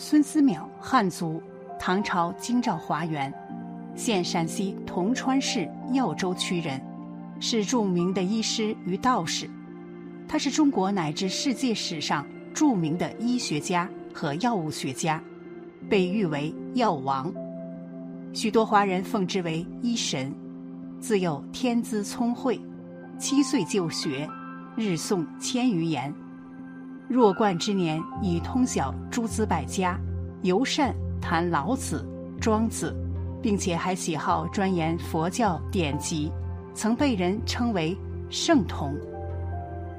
孙思邈，汉族，唐朝京兆华园，现陕西铜川市耀州区人，是著名的医师与道士。他是中国乃至世界史上著名的医学家和药物学家，被誉为药王。许多华人奉之为医神。自幼天资聪慧，七岁就学，日诵千余言。弱冠之年，已通晓诸子百家，尤善谈老子、庄子，并且还喜好钻研佛教典籍，曾被人称为圣童。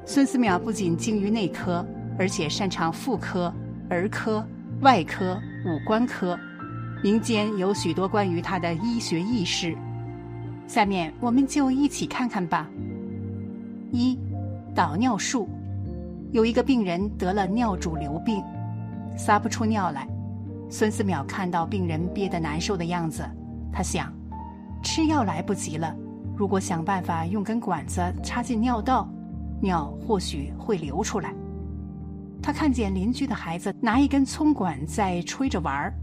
孙思邈不仅精于内科，而且擅长妇科、儿科、外科、五官科，民间有许多关于他的医学轶事。下面我们就一起看看吧。一，导尿术。有一个病人得了尿主瘤病，撒不出尿来。孙思邈看到病人憋得难受的样子，他想，吃药来不及了。如果想办法用根管子插进尿道，尿或许会流出来。他看见邻居的孩子拿一根葱管在吹着玩儿，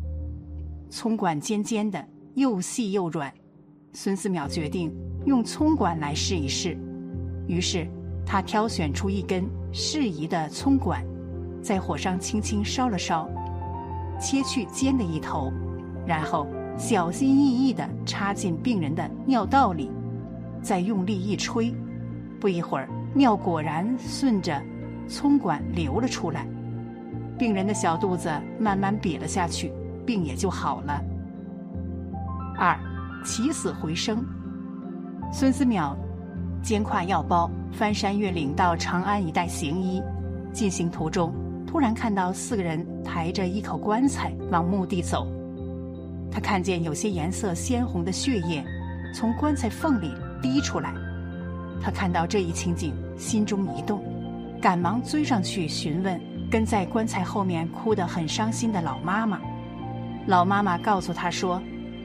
葱管尖尖的，又细又软。孙思邈决定用葱管来试一试，于是他挑选出一根。适宜的葱管，在火上轻轻烧了烧，切去尖的一头，然后小心翼翼地插进病人的尿道里，再用力一吹，不一会儿，尿果然顺着葱管流了出来，病人的小肚子慢慢瘪了下去，病也就好了。二，起死回生，孙思邈。肩挎药包，翻山越岭到长安一带行医。进行途中，突然看到四个人抬着一口棺材往墓地走。他看见有些颜色鲜红的血液从棺材缝里滴出来。他看到这一情景，心中一动，赶忙追上去询问跟在棺材后面哭得很伤心的老妈妈。老妈妈告诉他说，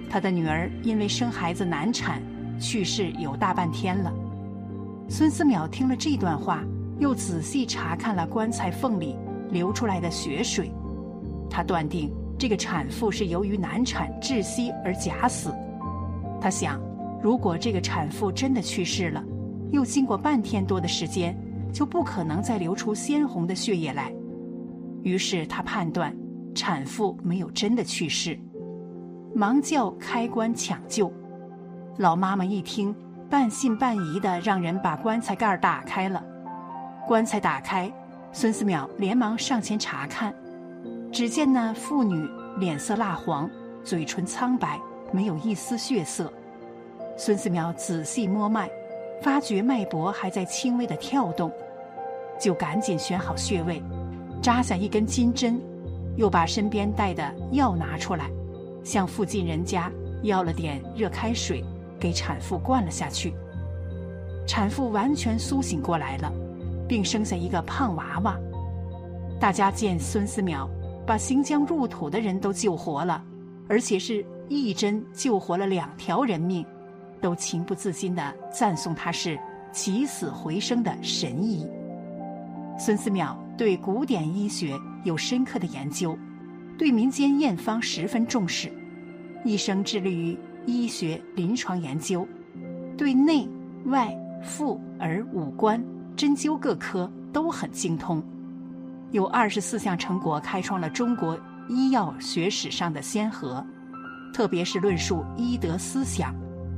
他的女儿因为生孩子难产，去世有大半天了。孙思邈听了这段话，又仔细查看了棺材缝里流出来的血水，他断定这个产妇是由于难产窒息而假死。他想，如果这个产妇真的去世了，又经过半天多的时间，就不可能再流出鲜红的血液来。于是他判断，产妇没有真的去世，忙叫开棺抢救。老妈妈一听。半信半疑的让人把棺材盖打开了，棺材打开，孙思邈连忙上前查看，只见那妇女脸色蜡黄，嘴唇苍白，没有一丝血色。孙思邈仔细摸脉，发觉脉搏还在轻微的跳动，就赶紧选好穴位，扎下一根金针，又把身边带的药拿出来，向附近人家要了点热开水。给产妇灌了下去，产妇完全苏醒过来了，并生下一个胖娃娃。大家见孙思邈把行将入土的人都救活了，而且是一针救活了两条人命，都情不自禁地赞颂他是起死回生的神医。孙思邈对古典医学有深刻的研究，对民间验方十分重视，一生致力于。医学临床研究，对内外妇儿五官针灸各科都很精通，有二十四项成果开创了中国医药学史上的先河，特别是论述医德思想，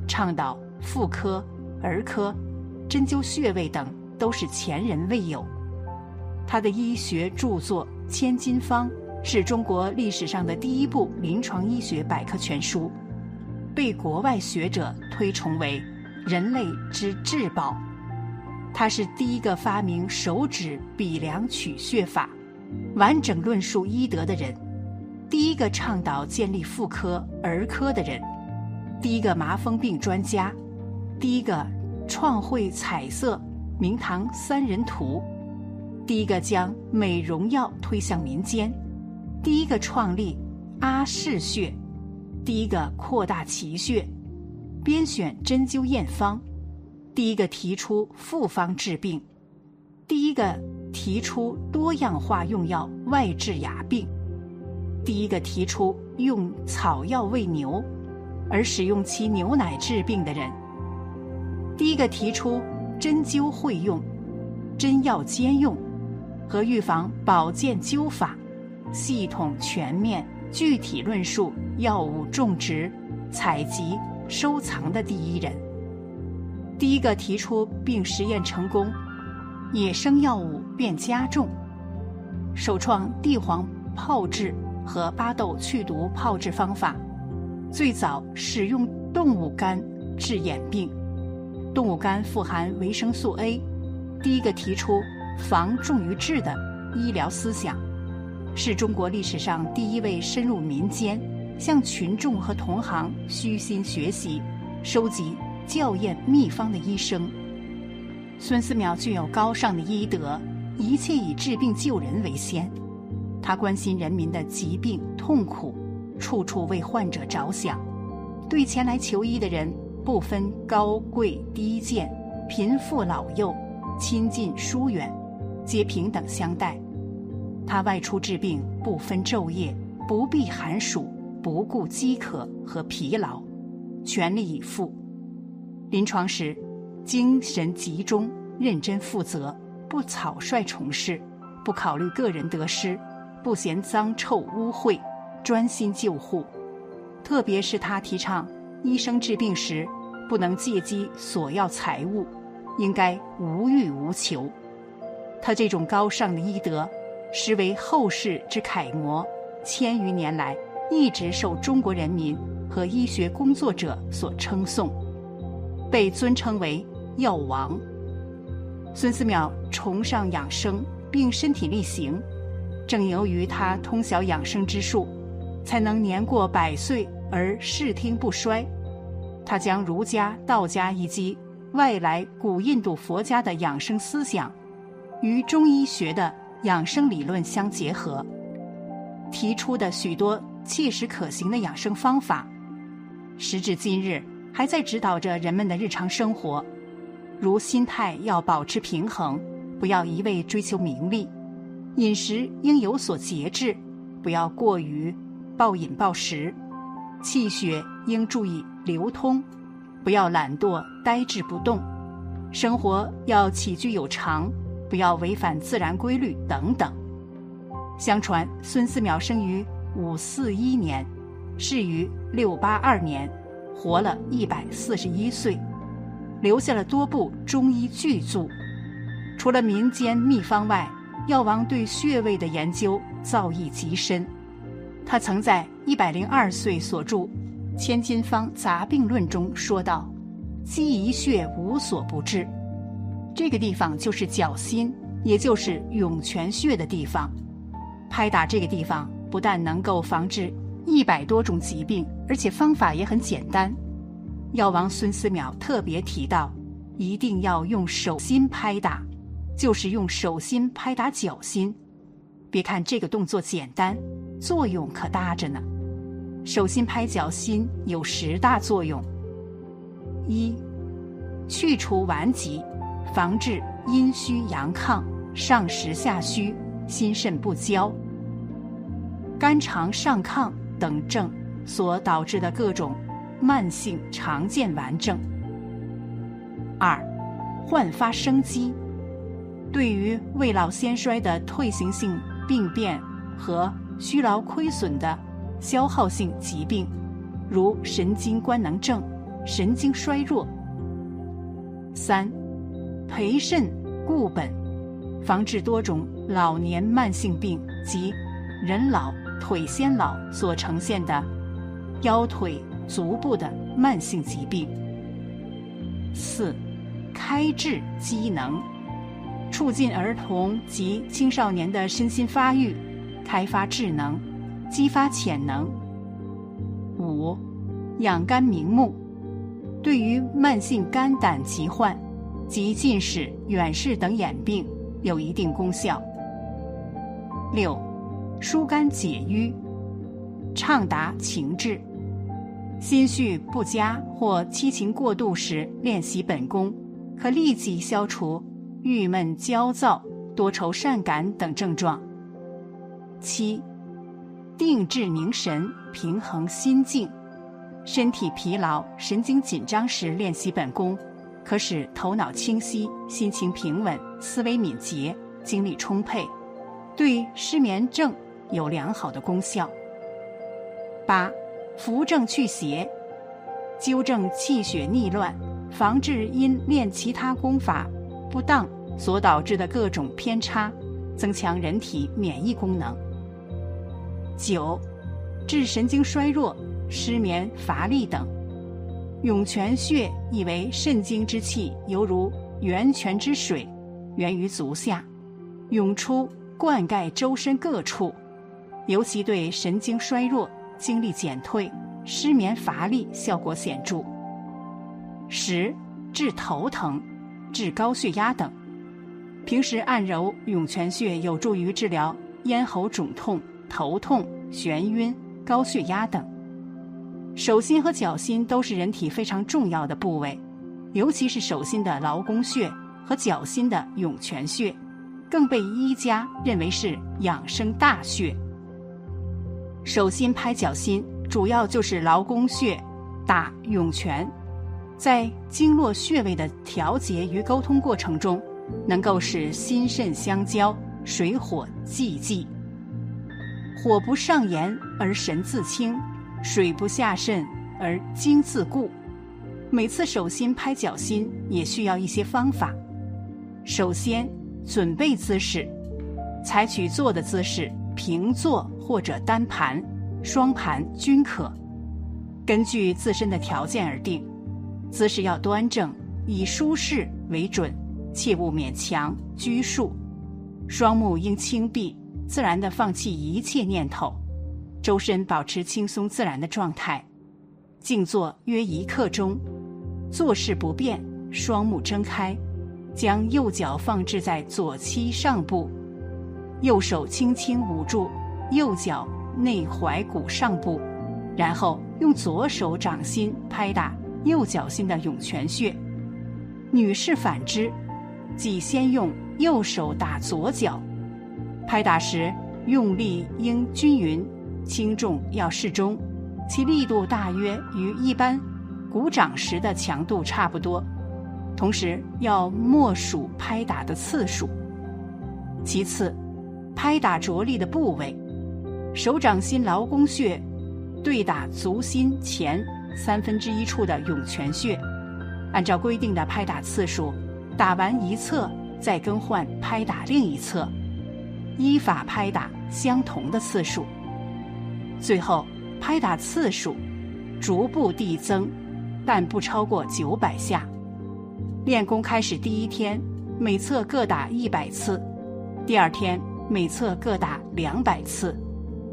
倡导妇科、儿科、针灸穴位等都是前人未有。他的医学著作《千金方》是中国历史上的第一部临床医学百科全书。被国外学者推崇为人类之至宝，他是第一个发明手指比量取穴法、完整论述医德的人，第一个倡导建立妇科儿科的人，第一个麻风病专家，第一个创绘彩色明堂三人图，第一个将美容药推向民间，第一个创立阿是穴。第一个扩大奇穴，编选针灸验方；第一个提出复方治病；第一个提出多样化用药外治牙病；第一个提出用草药喂牛，而使用其牛奶治病的人；第一个提出针灸会用、针药兼用和预防保健灸法，系统全面、具体论述药物种植、采集、收藏的第一人；第一个提出并实验成功，野生药物变加重，首创地黄炮制。和巴豆去毒炮制方法，最早使用动物肝治眼病。动物肝富含维生素 A，第一个提出防重于治的医疗思想，是中国历史上第一位深入民间，向群众和同行虚心学习、收集校验秘方的医生。孙思邈具有高尚的医德，一切以治病救人为先。他关心人民的疾病痛苦，处处为患者着想，对前来求医的人不分高贵低贱、贫富老幼、亲近疏远，皆平等相待。他外出治病不分昼夜，不避寒暑，不顾饥渴和疲劳，全力以赴。临床时，精神集中，认真负责，不草率从事，不考虑个人得失。不嫌脏臭污秽，专心救护。特别是他提倡医生治病时，不能借机索要财物，应该无欲无求。他这种高尚的医德，实为后世之楷模，千余年来一直受中国人民和医学工作者所称颂，被尊称为“药王”。孙思邈崇尚养生，并身体力行。正由于他通晓养生之术，才能年过百岁而视听不衰。他将儒家、道家以及外来古印度佛家的养生思想，与中医学的养生理论相结合，提出的许多切实可行的养生方法，时至今日还在指导着人们的日常生活。如心态要保持平衡，不要一味追求名利。饮食应有所节制，不要过于暴饮暴食；气血应注意流通，不要懒惰呆滞不动；生活要起居有常，不要违反自然规律等等。相传孙思邈生于五四一年，逝于六八二年，活了一百四十一岁，留下了多部中医巨著。除了民间秘方外，药王对穴位的研究造诣极深，他曾在一百零二岁所著《千金方杂病论》中说道：“积一穴无所不治。”这个地方就是脚心，也就是涌泉穴的地方。拍打这个地方，不但能够防治一百多种疾病，而且方法也很简单。药王孙思邈特别提到，一定要用手心拍打。就是用手心拍打脚心，别看这个动作简单，作用可大着呢。手心拍脚心有十大作用：一、去除顽疾，防治阴虚阳亢、上实下虚、心肾不交、肝肠上亢等症所导致的各种慢性常见顽症；二、焕发生机。对于未老先衰的退行性病变和虚劳亏损的消耗性疾病，如神经官能症、神经衰弱。三、培肾固本，防治多种老年慢性病及人老腿先老所呈现的腰腿足部的慢性疾病。四、开智机能。促进儿童及青少年的身心发育，开发智能，激发潜能。五、养肝明目，对于慢性肝胆疾患及近视、远视等眼病有一定功效。六、疏肝解郁，畅达情志，心绪不佳或七情过度时练习本功，可立即消除。郁闷、焦躁、多愁善感等症状。七、定志凝神，平衡心境。身体疲劳、神经紧张时练习本功，可使头脑清晰、心情平稳、思维敏捷、精力充沛，对失眠症有良好的功效。八，扶正祛邪，纠正气血逆乱，防治因练其他功法不当所导致的各种偏差，增强人体免疫功能。九，治神经衰弱。失眠、乏力等，涌泉穴意为肾经之气犹如源泉之水，源于足下，涌出灌溉周身各处，尤其对神经衰弱、精力减退、失眠乏力效果显著。十治头疼、治高血压等，平时按揉涌泉穴有助于治疗咽喉肿痛、头痛、眩晕、高血压等。手心和脚心都是人体非常重要的部位，尤其是手心的劳宫穴和脚心的涌泉穴，更被医家认为是养生大穴。手心拍脚心，主要就是劳宫穴打涌泉，在经络穴位的调节与沟通过程中，能够使心肾相交，水火既济，火不上炎而神自清。水不下肾而精自固，每次手心拍脚心也需要一些方法。首先，准备姿势，采取坐的姿势，平坐或者单盘、双盘均可，根据自身的条件而定。姿势要端正，以舒适为准，切勿勉强拘束。双目应轻闭，自然的放弃一切念头。周身保持轻松自然的状态，静坐约一刻钟，坐势不变，双目睁开，将右脚放置在左膝上部，右手轻轻捂住右脚内踝骨上部，然后用左手掌心拍打右脚心的涌泉穴。女士反之，即先用右手打左脚，拍打时用力应均匀。轻重要适中，其力度大约与一般鼓掌时的强度差不多。同时要默数拍打的次数。其次，拍打着力的部位，手掌心劳宫穴对打足心前三分之一处的涌泉穴，按照规定的拍打次数，打完一侧再更换拍打另一侧，依法拍打相同的次数。最后，拍打次数逐步递增，但不超过九百下。练功开始第一天，每侧各打一百次；第二天，每侧各打两百次；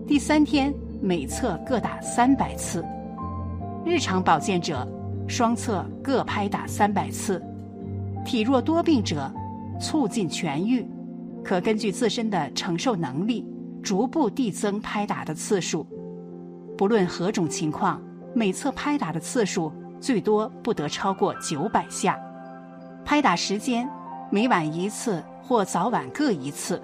第三天，每侧各打三百次。日常保健者，双侧各拍打三百次；体弱多病者，促进痊愈，可根据自身的承受能力，逐步递增拍打的次数。不论何种情况，每侧拍打的次数最多不得超过九百下。拍打时间每晚一次或早晚各一次。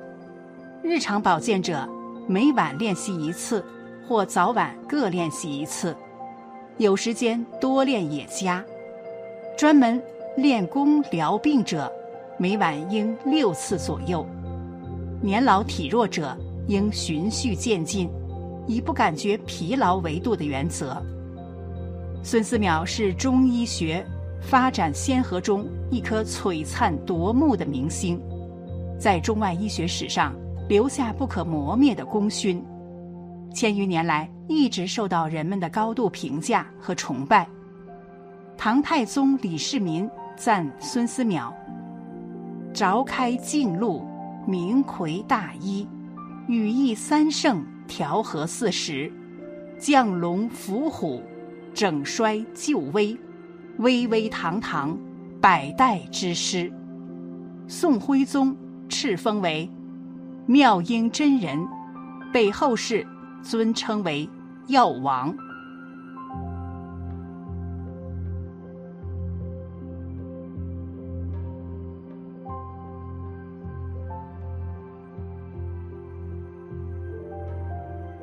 日常保健者每晚练习一次或早晚各练习一次。有时间多练也佳。专门练功疗病者每晚应六次左右。年老体弱者应循序渐进。以不感觉疲劳为度的原则。孙思邈是中医学发展先河中一颗璀璨夺目的明星，在中外医学史上留下不可磨灭的功勋，千余年来一直受到人们的高度评价和崇拜。唐太宗李世民赞孙思邈：“凿开径路，明魁大医，羽翼三盛。”调和四时，降龙伏虎，整衰救危，巍巍堂堂，百代之师。宋徽宗敕封为妙音真人，被后世尊称为药王。